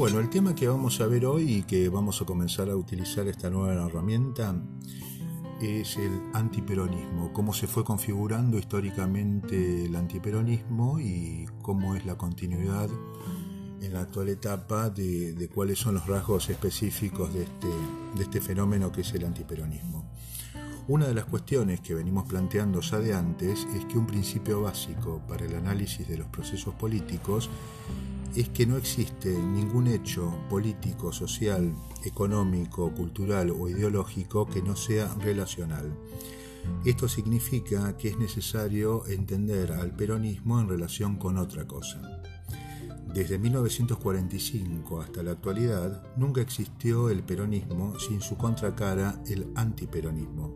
Bueno, el tema que vamos a ver hoy y que vamos a comenzar a utilizar esta nueva herramienta es el antiperonismo, cómo se fue configurando históricamente el antiperonismo y cómo es la continuidad en la actual etapa de, cuáles son los rasgos específicos de este, de este fenómeno que es el antiperonismo. Una de las cuestiones que venimos planteando ya de antes es que un principio básico para el análisis de los procesos políticos es que no existe ningún hecho político, social, económico, cultural o ideológico que no sea relacional. Esto significa que es necesario entender al peronismo en relación con otra cosa. Desde 1945 hasta la actualidad, nunca existió el peronismo sin su contracara, el antiperonismo.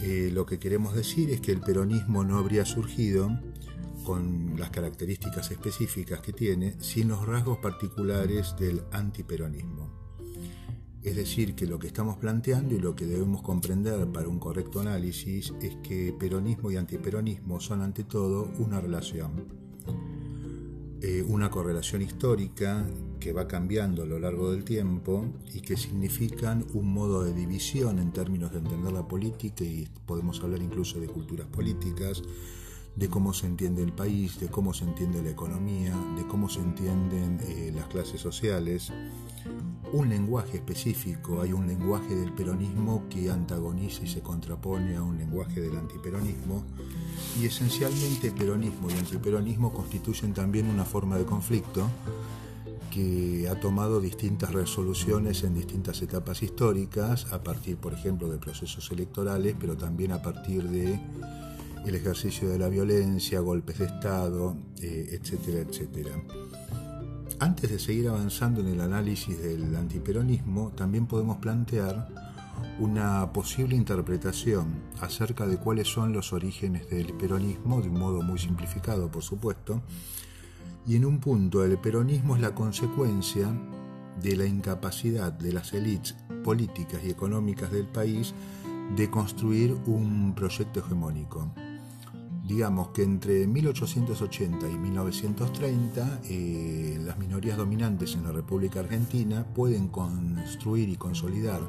Eh, lo que queremos decir es que el peronismo no habría surgido con las características específicas que tiene, sin los rasgos particulares del antiperonismo. Es decir, que lo que estamos planteando y lo que debemos comprender para un correcto análisis es que peronismo y antiperonismo son ante todo una relación, eh, una correlación histórica que va cambiando a lo largo del tiempo y que significan un modo de división en términos de entender la política y podemos hablar incluso de culturas políticas, de cómo se entiende el país, de cómo se entiende la economía, de cómo se entienden eh, las clases sociales. Un lenguaje específico, hay un lenguaje del peronismo que antagoniza y se contrapone a un lenguaje del antiperonismo y esencialmente peronismo y antiperonismo constituyen también una forma de conflicto que ha tomado distintas resoluciones en distintas etapas históricas, a partir, por ejemplo, de procesos electorales, pero también a partir de el ejercicio de la violencia, golpes de Estado, eh, etcétera, etcétera. Antes de seguir avanzando en el análisis del antiperonismo, también podemos plantear una posible interpretación acerca de cuáles son los orígenes del peronismo, de un modo muy simplificado, por supuesto, y en un punto el peronismo es la consecuencia de la incapacidad de las élites políticas y económicas del país de construir un proyecto hegemónico digamos que entre 1880 y 1930 eh, las minorías dominantes en la República Argentina pueden construir y consolidar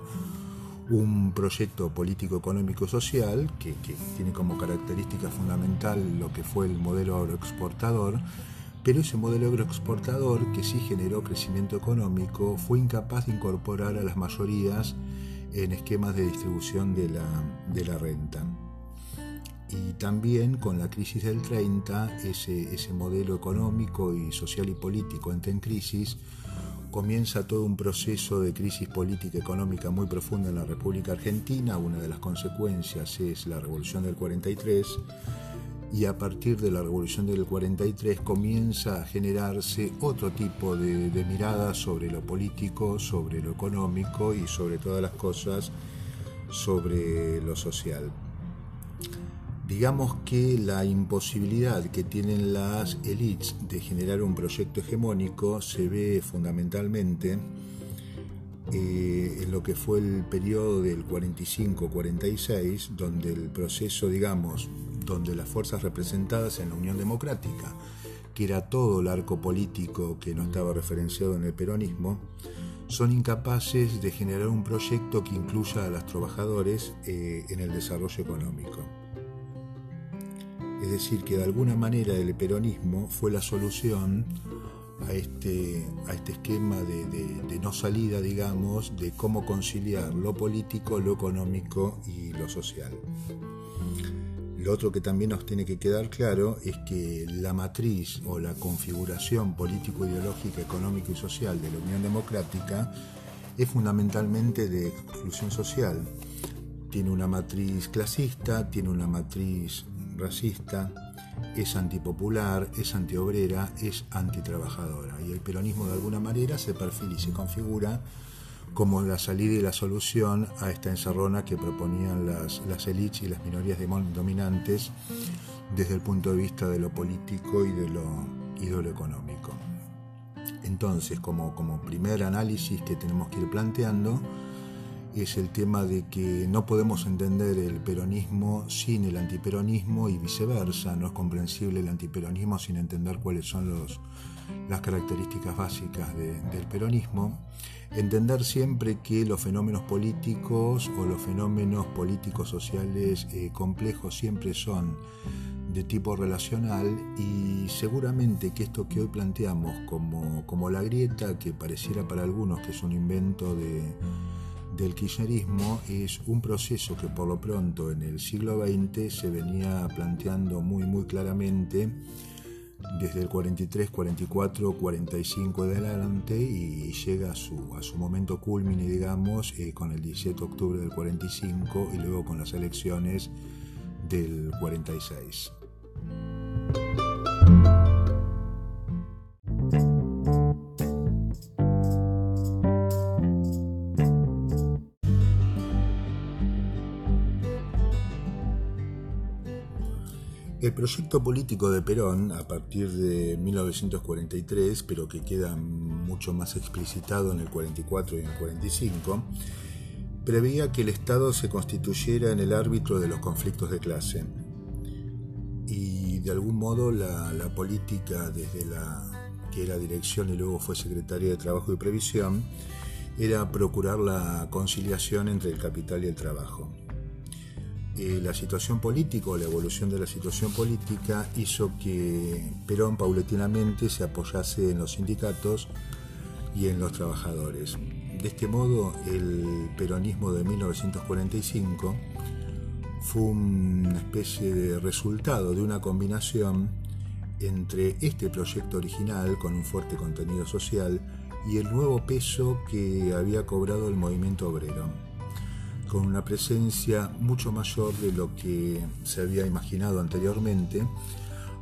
un proyecto político, económico y social que, tiene como característica fundamental lo que fue el modelo agroexportador, pero ese modelo agroexportador que sí generó crecimiento económico fue incapaz de incorporar a las mayorías en esquemas de distribución de la renta y también con la crisis del 30, ese, modelo económico y social y político entra en crisis, comienza todo un proceso de crisis política y económica muy profunda en la República Argentina, una de las consecuencias es la Revolución del 43, y a partir de la Revolución del 43 comienza a generarse otro tipo de, de mirada sobre lo político, sobre lo económico y sobre todas las cosas sobre lo social. Digamos que la imposibilidad que tienen las élites de generar un proyecto hegemónico se ve fundamentalmente eh, en lo que fue el periodo del 45-46, donde el proceso, digamos, donde las fuerzas representadas en la Unión Democrática, que era todo el arco político que no estaba referenciado en el peronismo, son incapaces de generar un proyecto que incluya a los trabajadores eh, en el desarrollo económico. Es decir, que de alguna manera el peronismo fue la solución a este, a este esquema de, no salida, digamos, de cómo conciliar lo político, lo económico y lo social. Lo otro que también nos tiene que quedar claro es que la matriz o la configuración político-ideológica, económica y social de la Unión Democrática es fundamentalmente de exclusión social. Tiene una matriz clasista, tiene una matriz racista, es antipopular, es antiobrera, es antitrabajadora. Y el peronismo de alguna manera se perfila y se configura como la salida y la solución a esta encerrona que proponían las, las élites y las minorías dominantes desde el punto de vista de lo político y de lo, y económico. Entonces, como, como primer análisis que tenemos que ir planteando, es el tema de que no podemos entender el peronismo sin el antiperonismo y viceversa. No es comprensible el antiperonismo sin entender cuáles son los, las características básicas del peronismo. Entender siempre que los fenómenos políticos o los fenómenos políticos sociales eh, complejos siempre son de tipo relacional y seguramente que esto que hoy planteamos como, como la grieta, que pareciera para algunos que es un invento de, del kirchnerismo, es un proceso que por lo pronto en el siglo XX se venía planteando muy muy claramente desde el 43, 44, 45 de adelante y llega a su, a su momento culmine, digamos, eh, con el 17 de octubre del 45 y luego con las elecciones del 46. Proyecto político de Perón, a partir de 1943, pero que queda mucho más explicitado en el 44 y en el 45, preveía que el Estado se constituyera en el árbitro de los conflictos de clase. Y de algún modo la, la política, desde la que era dirección y luego fue secretaria de Trabajo y Previsión, era procurar la conciliación entre el capital y el trabajo. Eh, la situación política o la evolución de la situación política hizo que Perón paulatinamente se apoyase en los sindicatos y en los trabajadores. De este modo, el peronismo de 1945 fue una especie de resultado de una combinación entre este proyecto original con un fuerte contenido social y el nuevo peso que había cobrado el movimiento obrero con una presencia mucho mayor de lo que se había imaginado anteriormente.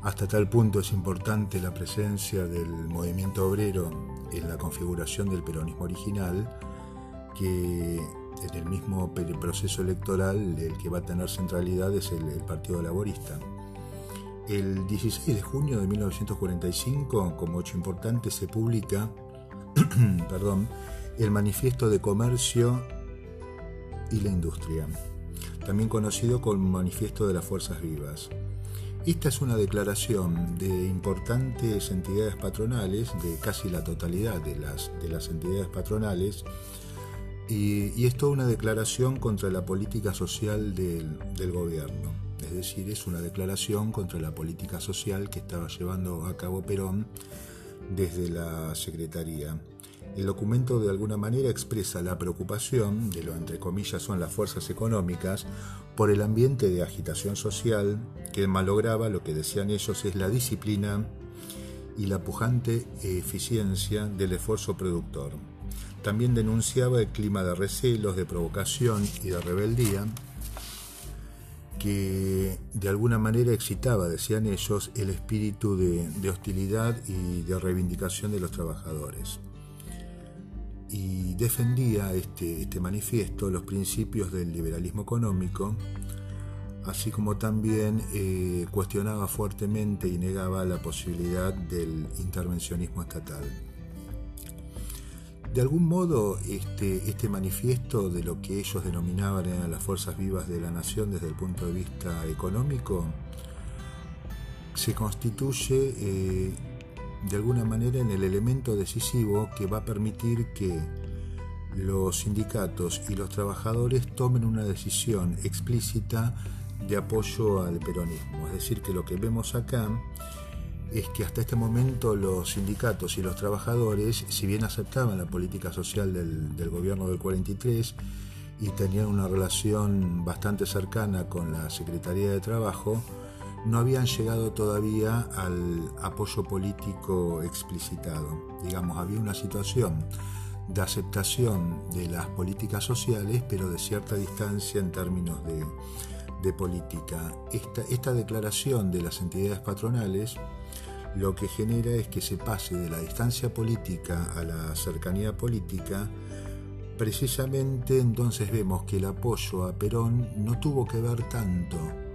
Hasta tal punto es importante la presencia del movimiento obrero en la configuración del peronismo original que en el mismo proceso electoral el que va a tener centralidad es el, Partido Laborista. El 16 de junio de 1945, como hecho importante, se publica perdón, el Manifiesto de Comercio y la industria, también conocido como Manifiesto de las Fuerzas Vivas. Esta es una declaración de importantes entidades patronales, de casi la totalidad de las, de las entidades patronales, y, es toda una declaración contra la política social del, del gobierno. Es decir, es una declaración contra la política social que estaba llevando a cabo Perón desde la Secretaría. El documento de alguna manera expresa la preocupación de lo entre comillas son las fuerzas económicas por el ambiente de agitación social que malograba lo que decían ellos es la disciplina y la pujante eficiencia del esfuerzo productor. También denunciaba el clima de recelos, de provocación y de rebeldía que de alguna manera excitaba, decían ellos, el espíritu de, de hostilidad y de reivindicación de los trabajadores y defendía este, este manifiesto los principios del liberalismo económico, así como también eh, cuestionaba fuertemente y negaba la posibilidad del intervencionismo estatal. De algún modo, este, este manifiesto de lo que ellos denominaban eran las fuerzas vivas de la nación desde el punto de vista económico, se constituye eh, de alguna manera en el elemento decisivo que va a permitir que los sindicatos y los trabajadores tomen una decisión explícita de apoyo al peronismo. Es decir, que lo que vemos acá es que hasta este momento los sindicatos y los trabajadores, si bien aceptaban la política social del, gobierno del 43 y tenían una relación bastante cercana con la Secretaría de Trabajo, no habían llegado todavía al apoyo político explicitado. Digamos, había una situación de aceptación de las políticas sociales, pero de cierta distancia en términos de, política. Esta, declaración de las entidades patronales lo que genera es que se pase de la distancia política a la cercanía política, precisamente entonces vemos que el apoyo a Perón no tuvo que ver tanto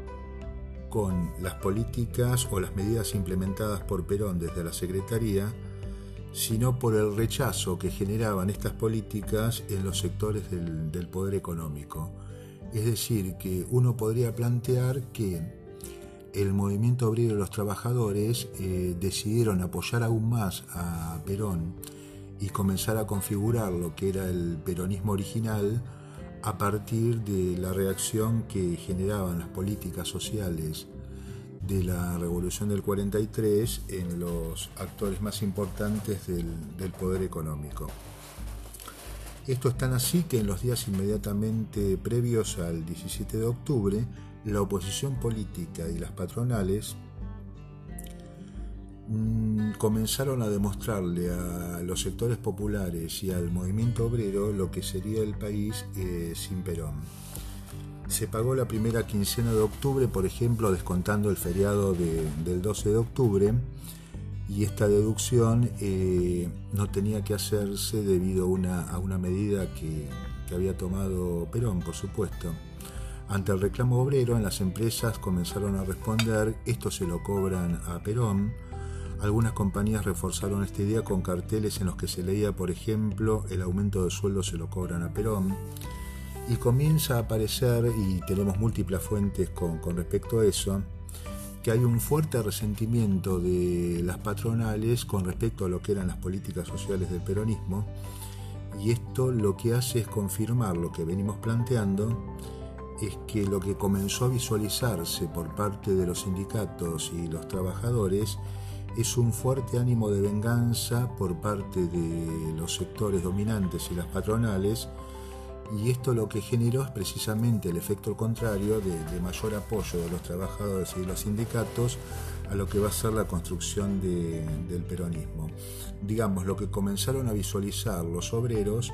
con las políticas o las medidas implementadas por Perón desde la Secretaría, sino por el rechazo que generaban estas políticas en los sectores del, poder económico. Es decir, que uno podría plantear que el movimiento obrero y los trabajadores eh, decidieron apoyar aún más a Perón y comenzar a configurar lo que era el peronismo original a partir de la reacción que generaban las políticas sociales de la Revolución del 43 en los actores más importantes del, poder económico. Esto es tan así que en los días inmediatamente previos al 17 de octubre, la oposición política y las patronales mm, comenzaron a demostrarle a los sectores populares y al movimiento obrero lo que sería el país eh, sin Perón. Se pagó la primera quincena de octubre, por ejemplo, descontando el feriado del 12 de octubre, y esta deducción eh, no tenía que hacerse debido a una, medida que, que había tomado Perón, por supuesto. Ante el reclamo obrero, en las empresas comenzaron a responder, esto se lo cobran a Perón. Algunas compañías reforzaron esta idea con carteles en los que se leía, por ejemplo, el aumento de sueldo se lo cobran a Perón y comienza a aparecer, y tenemos múltiples fuentes con, respecto a eso, que hay un fuerte resentimiento de las patronales con respecto a lo que eran las políticas sociales del peronismo, y esto lo que hace es confirmar lo que venimos planteando, es que lo que comenzó a visualizarse por parte de los sindicatos y los trabajadores es un fuerte ánimo de venganza por parte de los sectores dominantes y las patronales, y esto lo que generó es precisamente el efecto contrario de, mayor apoyo de los trabajadores y de los sindicatos a lo que va a ser la construcción del peronismo. Digamos, lo que comenzaron a visualizar los obreros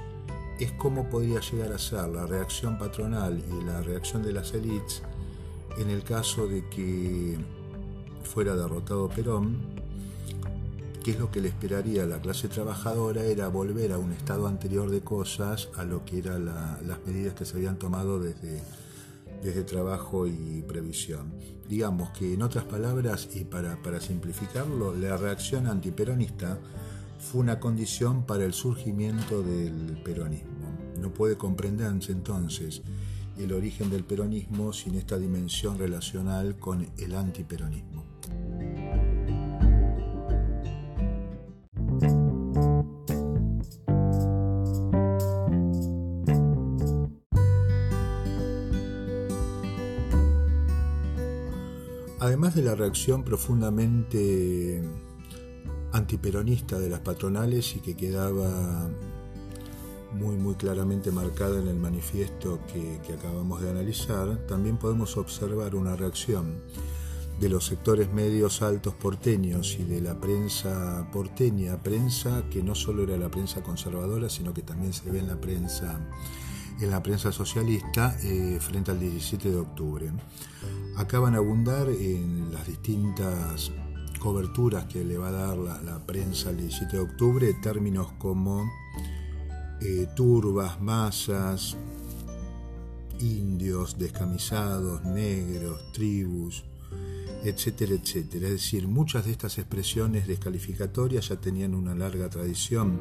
es cómo podría llegar a ser la reacción patronal y la reacción de las élites en el caso de que fuera derrotado Perón qué es lo que le esperaría a la clase trabajadora era volver a un estado anterior de cosas a lo que eran las medidas que se habían tomado desde, desde trabajo y previsión. Digamos que en otras palabras, y para, para simplificarlo, la reacción antiperonista fue una condición para el surgimiento del peronismo. No puede comprenderse entonces el origen del peronismo sin esta dimensión relacional con el antiperonismo. Además de la reacción profundamente antiperonista de las patronales y que quedaba muy muy claramente marcada en el manifiesto que, que, acabamos de analizar, también podemos observar una reacción de los sectores medios altos porteños y de la prensa porteña, prensa que no solo era la prensa conservadora, sino que también se ve en la prensa en la prensa socialista eh, frente al 17 de octubre. Acaban a abundar en las distintas coberturas que le va a dar la, prensa el 17 de octubre términos como eh, turbas, masas, indios, descamisados, negros, tribus, etcétera, etcétera. Es decir, muchas de estas expresiones descalificatorias ya tenían una larga tradición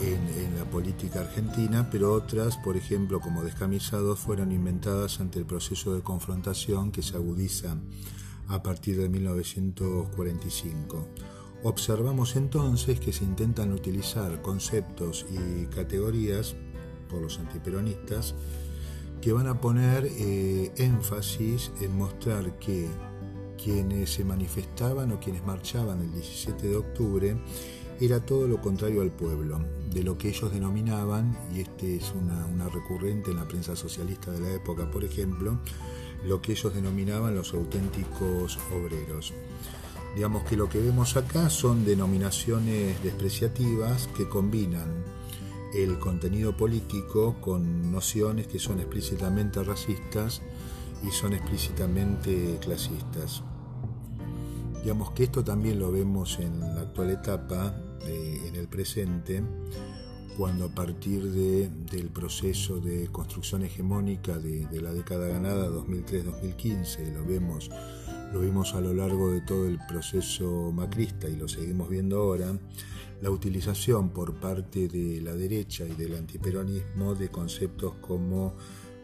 en, la política argentina, pero otras, por ejemplo, como descamisados, fueron inventadas ante el proceso de confrontación que se agudiza a partir de 1945. Observamos entonces que se intentan utilizar conceptos y categorías por los antiperonistas que van a poner eh, énfasis en mostrar que quienes se manifestaban o quienes marchaban el 17 de octubre era todo lo contrario al pueblo, de lo que ellos denominaban, y este es una, recurrente en la prensa socialista de la época, por ejemplo, lo que ellos denominaban los auténticos obreros. Digamos que lo que vemos acá son denominaciones despreciativas que combinan el contenido político con nociones que son explícitamente racistas y son explícitamente clasistas. Digamos que esto también lo vemos en la actual etapa en el presente, cuando a partir de, del proceso de construcción hegemónica de, la década ganada 2003-2015, lo vemos lo vimos a lo largo de todo el proceso macrista y lo seguimos viendo ahora, la utilización por parte de la derecha y del antiperonismo de conceptos como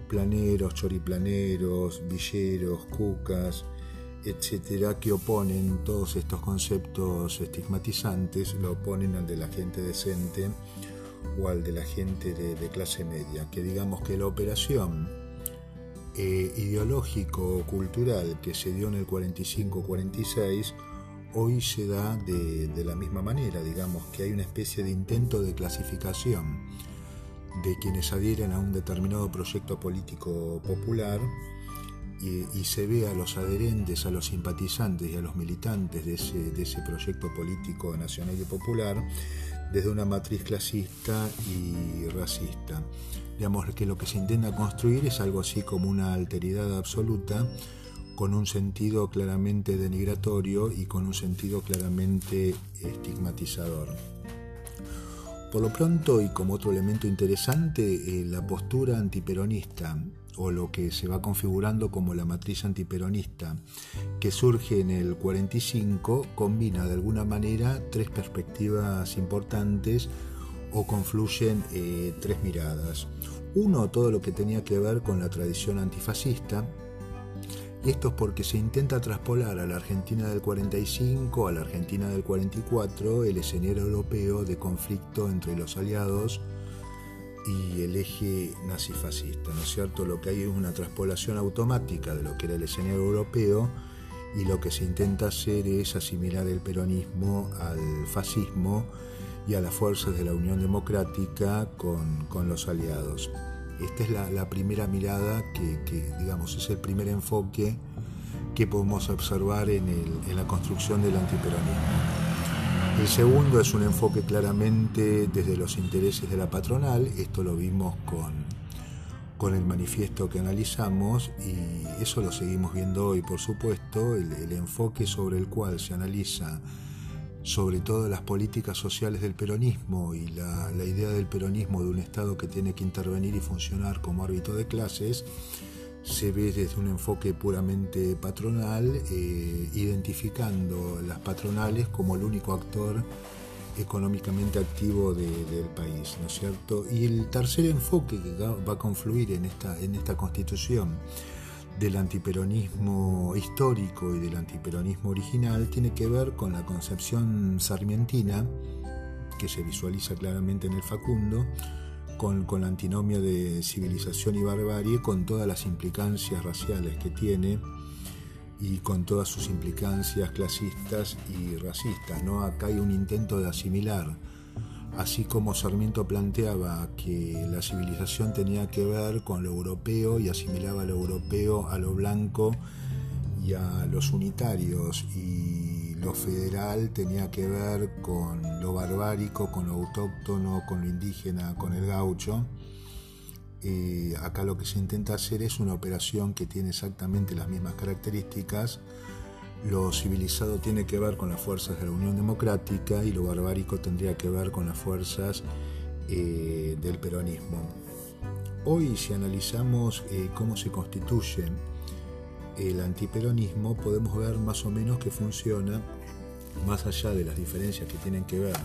planeros, choriplaneros, villeros, cucas, etcétera, que oponen todos estos conceptos estigmatizantes, lo oponen al de la gente decente o al de la gente de, clase media, que digamos que la operación eh, ideológico-cultural que se dio en el 45-46 hoy se da de, de, la misma manera, digamos que hay una especie de intento de clasificación de quienes adhieren a un determinado proyecto político popular y, se ve a los adherentes, a los simpatizantes y a los militantes de ese, de ese proyecto político nacional y popular desde una matriz clasista y racista. Digamos que lo que se intenta construir es algo así como una alteridad absoluta con un sentido claramente denigratorio y con un sentido claramente estigmatizador. Por lo pronto, y como otro elemento interesante, eh, la postura antiperonista o lo que se va configurando como la matriz antiperonista que surge en el 45 combina de alguna manera tres perspectivas importantes o confluyen eh, tres miradas. Uno, todo lo que tenía que ver con la tradición antifascista, y esto es porque se intenta traspolar a la Argentina del 45, a la Argentina del 44, el escenario europeo de conflicto entre los aliados y el eje nazifascista, ¿no es cierto? Lo que hay es una traspolación automática de lo que era el escenario europeo y lo que se intenta hacer es asimilar el peronismo al fascismo y a las fuerzas de la Unión Democrática con, los aliados. Esta es la, primera mirada que, digamos, es el primer enfoque que podemos observar en, en la construcción del antiperonismo. El segundo es un enfoque claramente desde los intereses de la patronal, esto lo vimos con, con el manifiesto que analizamos y eso lo seguimos viendo hoy, por supuesto, el, enfoque sobre el cual se analiza sobre todo las políticas sociales del peronismo y la, la idea del peronismo de un Estado que tiene que intervenir y funcionar como árbitro de clases, se ve desde un enfoque puramente patronal, eh, identificando las patronales como el único actor económicamente activo del país, ¿no es cierto? Y el tercer enfoque que va a confluir en esta, en esta constitución del antiperonismo histórico y del antiperonismo original tiene que ver con la concepción sarmientina, que se visualiza claramente en el Facundo, con, la antinomia de civilización y barbarie, con todas las implicancias raciales que tiene y con todas sus implicancias clasistas y racistas. ¿no? Acá hay un intento de asimilar, así como Sarmiento planteaba que la civilización tenía que ver con lo europeo y asimilaba lo europeo a lo blanco y a los unitarios y lo federal tenía que ver con lo barbárico, con lo autóctono, con lo indígena, con el gaucho. Eh, acá lo que se intenta hacer es una operación que tiene exactamente las mismas características. Lo civilizado tiene que ver con las fuerzas de la Unión Democrática y lo barbárico tendría que ver con las fuerzas eh, del peronismo. Hoy si analizamos eh, cómo se constituye el antiperonismo podemos ver más o menos que funciona, más allá de las diferencias que tienen que ver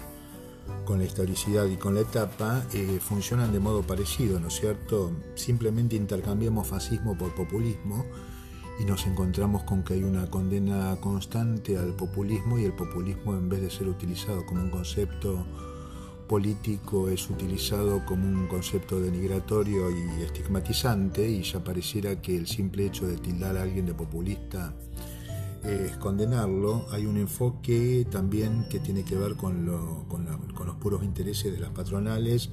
con la historicidad y con la etapa, eh, funcionan de modo parecido, ¿no es cierto? Simplemente intercambiamos fascismo por populismo y nos encontramos con que hay una condena constante al populismo y el populismo en vez de ser utilizado como un concepto político es utilizado como un concepto denigratorio y estigmatizante y ya pareciera que el simple hecho de tildar a alguien de populista es condenarlo. Hay un enfoque también que tiene que ver con, los puros intereses de las patronales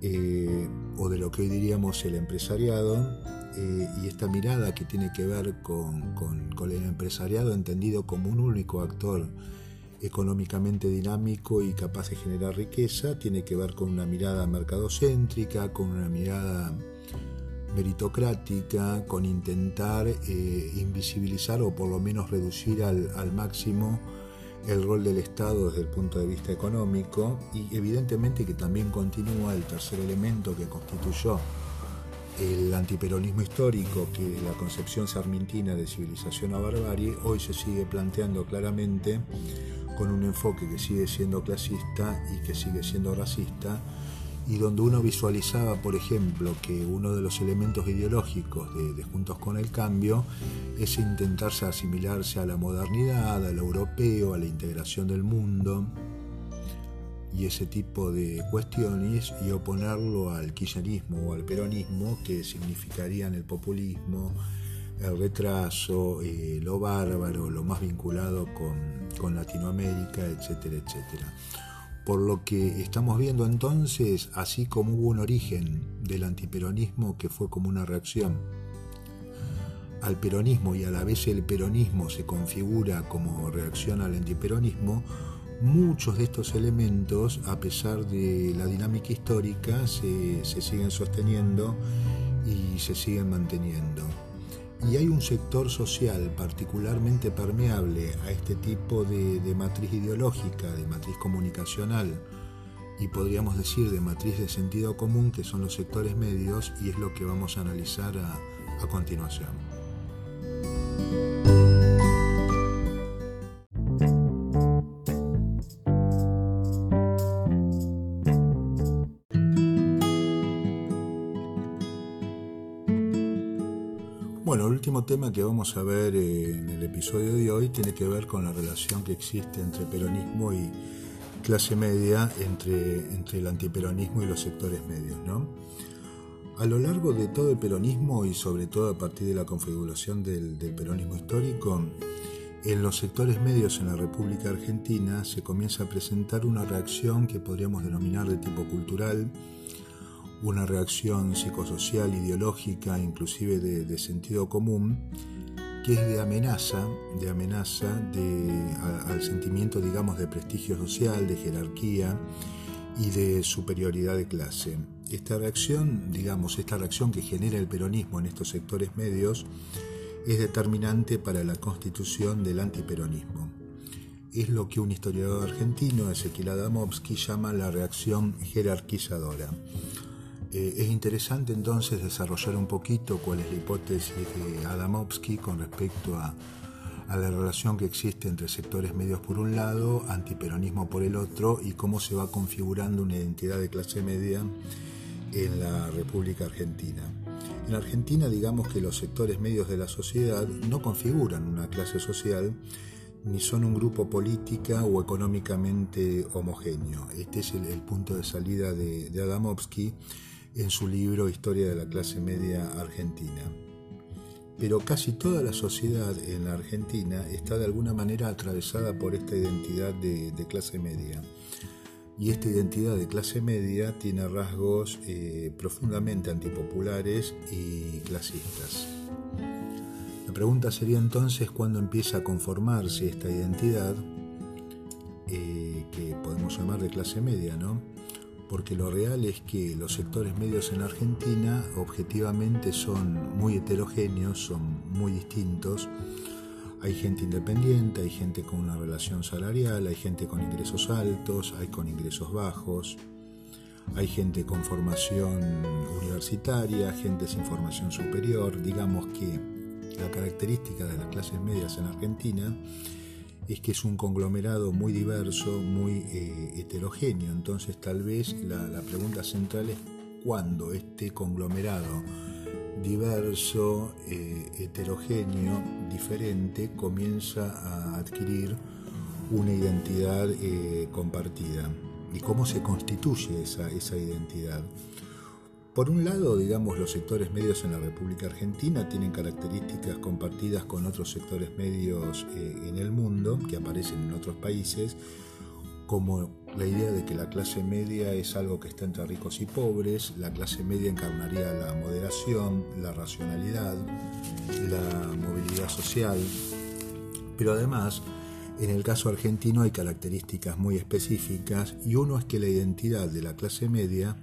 eh, o de lo que hoy diríamos el empresariado eh, y esta mirada que tiene que ver con el empresariado entendido como un único actor económicamente dinámico y capaz de generar riqueza, tiene que ver con una mirada mercadocéntrica, con una mirada meritocrática, con intentar eh, invisibilizar o por lo menos reducir al, al, máximo el rol del Estado desde el punto de vista económico y evidentemente que también continúa el tercer elemento que constituyó el antiperonismo histórico, que la concepción sarmientina de civilización a barbarie, hoy se sigue planteando claramente con un enfoque que sigue siendo clasista y que sigue siendo racista, y donde uno visualizaba, por ejemplo, que uno de los elementos ideológicos de, Juntos con el Cambio es intentarse asimilarse a la modernidad, al europeo, a la integración del mundo y ese tipo de cuestiones y oponerlo al kirchnerismo o al peronismo que significarían el populismo, el retraso, eh, lo bárbaro, lo más vinculado con, con Latinoamérica, etcétera, etcétera. Por lo que estamos viendo entonces, así como hubo un origen del antiperonismo que fue como una reacción al peronismo y a la vez el peronismo se configura como reacción al antiperonismo, muchos de estos elementos, a pesar de la dinámica histórica, se, se siguen sosteniendo y se siguen manteniendo. Y hay un sector social particularmente permeable a este tipo de, matriz ideológica, de matriz comunicacional y podríamos decir de matriz de sentido común, que son los sectores medios, y es lo que vamos a analizar a continuación. Último tema que vamos a ver eh, en el episodio de hoy tiene que ver con la relación que existe entre peronismo y clase media, entre, entre el antiperonismo y los sectores medios. ¿no? A lo largo de todo el peronismo y sobre todo a partir de la configuración del, del peronismo histórico, en los sectores medios en la República Argentina se comienza a presentar una reacción que podríamos denominar de tipo cultural, una reacción psicosocial, ideológica, inclusive de, sentido común, que es de amenaza, de amenaza de, al sentimiento, digamos, de prestigio social, de jerarquía y de superioridad de clase. Esta reacción, digamos, esta reacción que genera el peronismo en estos sectores medios es determinante para la constitución del antiperonismo. Es lo que un historiador argentino, Ezequiel Adamovsky, llama la reacción jerarquizadora. Eh, es interesante entonces desarrollar un poquito cuál es la hipótesis de Adamovsky con respecto a, la relación que existe entre sectores medios por un lado, antiperonismo por el otro y cómo se va configurando una identidad de clase media en la República Argentina. En Argentina digamos que los sectores medios de la sociedad no configuran una clase social ni son un grupo política o económicamente homogéneo. Este es el, punto de salida de, de Adamovsky en su libro Historia de la clase media argentina. Pero casi toda la sociedad en la Argentina está de alguna manera atravesada por esta identidad de, clase media. Y esta identidad de clase media tiene rasgos eh, profundamente antipopulares y clasistas. La pregunta sería entonces cuándo empieza a conformarse esta identidad, eh, que podemos llamar de clase media, ¿no? Porque lo real es que los sectores medios en Argentina objetivamente son muy heterogéneos, son muy distintos. Hay gente independiente, hay gente con una relación salarial, hay gente con ingresos altos, hay con ingresos bajos, hay gente con formación universitaria, gente sin formación superior. Digamos que la característica de las clases medias en Argentina es que es un conglomerado muy diverso, muy eh, heterogéneo. Entonces tal vez la, pregunta central es cuándo este conglomerado diverso, eh, heterogéneo, diferente, comienza a adquirir una identidad eh, compartida y cómo se constituye esa, esa identidad. Por un lado, digamos, los sectores medios en la República Argentina tienen características compartidas con otros sectores medios eh, en el mundo que aparecen en otros países, como la idea de que la clase media es algo que está entre ricos y pobres, la clase media encarnaría la moderación, la racionalidad, la movilidad social, pero además en el caso argentino hay características muy específicas y uno es que la identidad de la clase media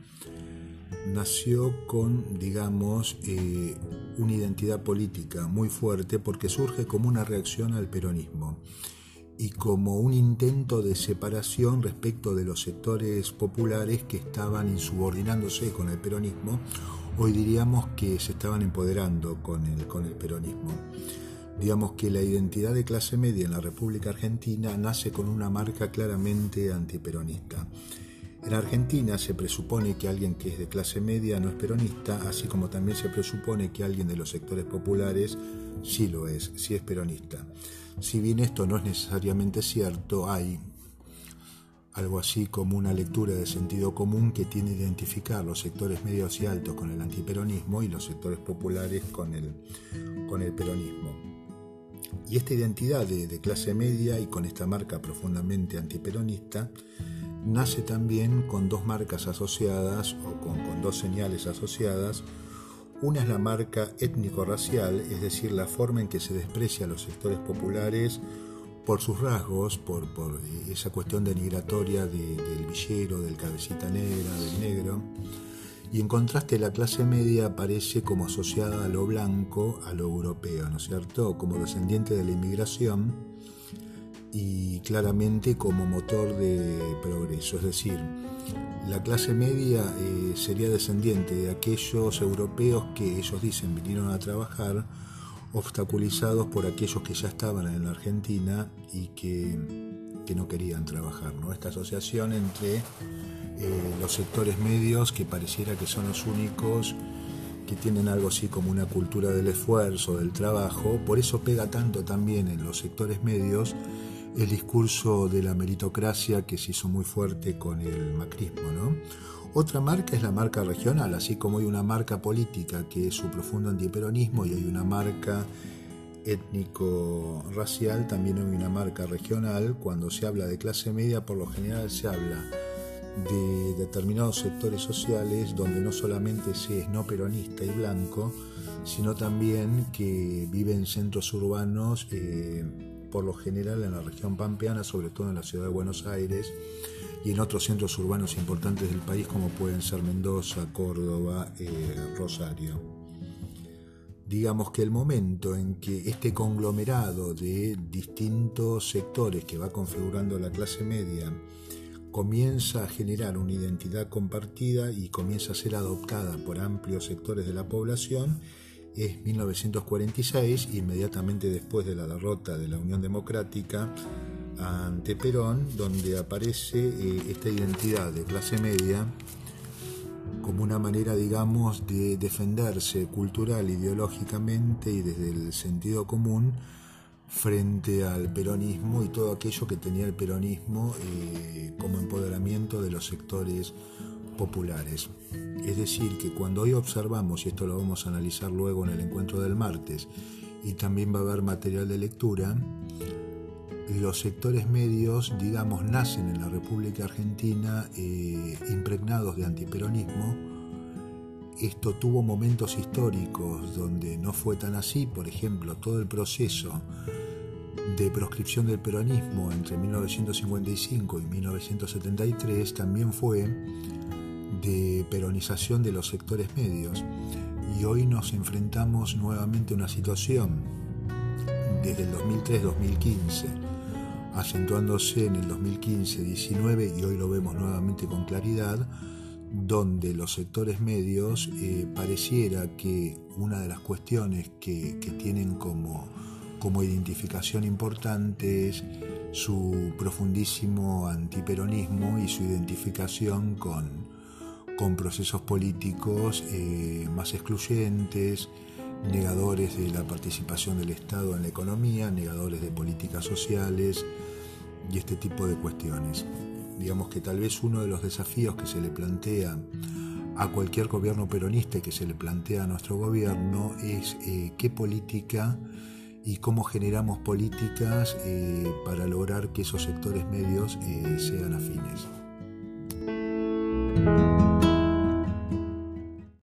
nació con, digamos, eh, una identidad política muy fuerte porque surge como una reacción al peronismo y como un intento de separación respecto de los sectores populares que estaban insubordinándose con el peronismo hoy diríamos que se estaban empoderando con el, con el peronismo. Digamos que la identidad de clase media en la República Argentina nace con una marca claramente antiperonista. En Argentina se presupone que alguien que es de clase media no es peronista, así como también se presupone que alguien de los sectores populares sí lo es, sí es peronista. Si bien esto no es necesariamente cierto, hay algo así como una lectura de sentido común que tiene que identificar los sectores medios y altos con el antiperonismo y los sectores populares con el, con el peronismo. Y esta identidad de, de clase media y con esta marca profundamente antiperonista nace también con dos marcas asociadas o con, dos señales asociadas. Una es la marca étnico-racial, es decir, la forma en que se desprecia a los sectores populares por sus rasgos, por, esa cuestión denigratoria del villero, del cabecita negra, del negro. Y en contraste la clase media aparece como asociada a lo blanco, a lo europeo, ¿no es cierto? Como descendiente de la inmigración y claramente como motor de progreso. Es decir, la clase media eh, sería descendiente de aquellos europeos que ellos dicen vinieron a trabajar, obstaculizados por aquellos que ya estaban en la Argentina y que, no querían trabajar. Esta asociación entre eh, los sectores medios que pareciera que son los únicos que tienen algo así como una cultura del esfuerzo, del trabajo, por eso pega tanto también en los sectores medios el discurso de la meritocracia que se hizo muy fuerte con el macrismo. ¿no? Otra marca es la marca regional, así como hay una marca política que es su profundo antiperonismo y hay una marca étnico-racial, también hay una marca regional. Cuando se habla de clase media, por lo general se habla de determinados sectores sociales donde no solamente se es no peronista y blanco, sino también que vive en centros urbanos. Eh, por lo general en la región pampeana, sobre todo en la ciudad de Buenos Aires y en otros centros urbanos importantes del país como pueden ser Mendoza, Córdoba, eh, Rosario. Digamos que el momento en que este conglomerado de distintos sectores que va configurando la clase media comienza a generar una identidad compartida y comienza a ser adoptada por amplios sectores de la población, es 1946, inmediatamente después de la derrota de la Unión Democrática ante Perón, donde aparece eh, esta identidad de clase media como una manera, digamos, de defenderse cultural, ideológicamente y desde el sentido común frente al peronismo y todo aquello que tenía el peronismo eh, como empoderamiento de los sectores populares. Es decir, que cuando hoy observamos, y esto lo vamos a analizar luego en el encuentro del martes, y también va a haber material de lectura, los sectores medios, digamos, nacen en la República Argentina eh, impregnados de antiperonismo. Esto tuvo momentos históricos donde no fue tan así, por ejemplo, todo el proceso de proscripción del peronismo entre 1955 y 1973 también fue de peronización de los sectores medios y hoy nos enfrentamos nuevamente a una situación desde el 2003-2015 acentuándose en el 2015-19 y hoy lo vemos nuevamente con claridad donde los sectores medios eh, pareciera que una de las cuestiones que, que tienen como, como identificación importante es su profundísimo antiperonismo y su identificación con, con procesos políticos eh, más excluyentes, negadores de la participación del Estado en la economía, negadores de políticas sociales y este tipo de cuestiones. Digamos que tal vez uno de los desafíos que se le plantea a cualquier gobierno peronista y que se le plantea a nuestro gobierno es eh, qué política y cómo generamos políticas eh, para lograr que esos sectores medios sean afines.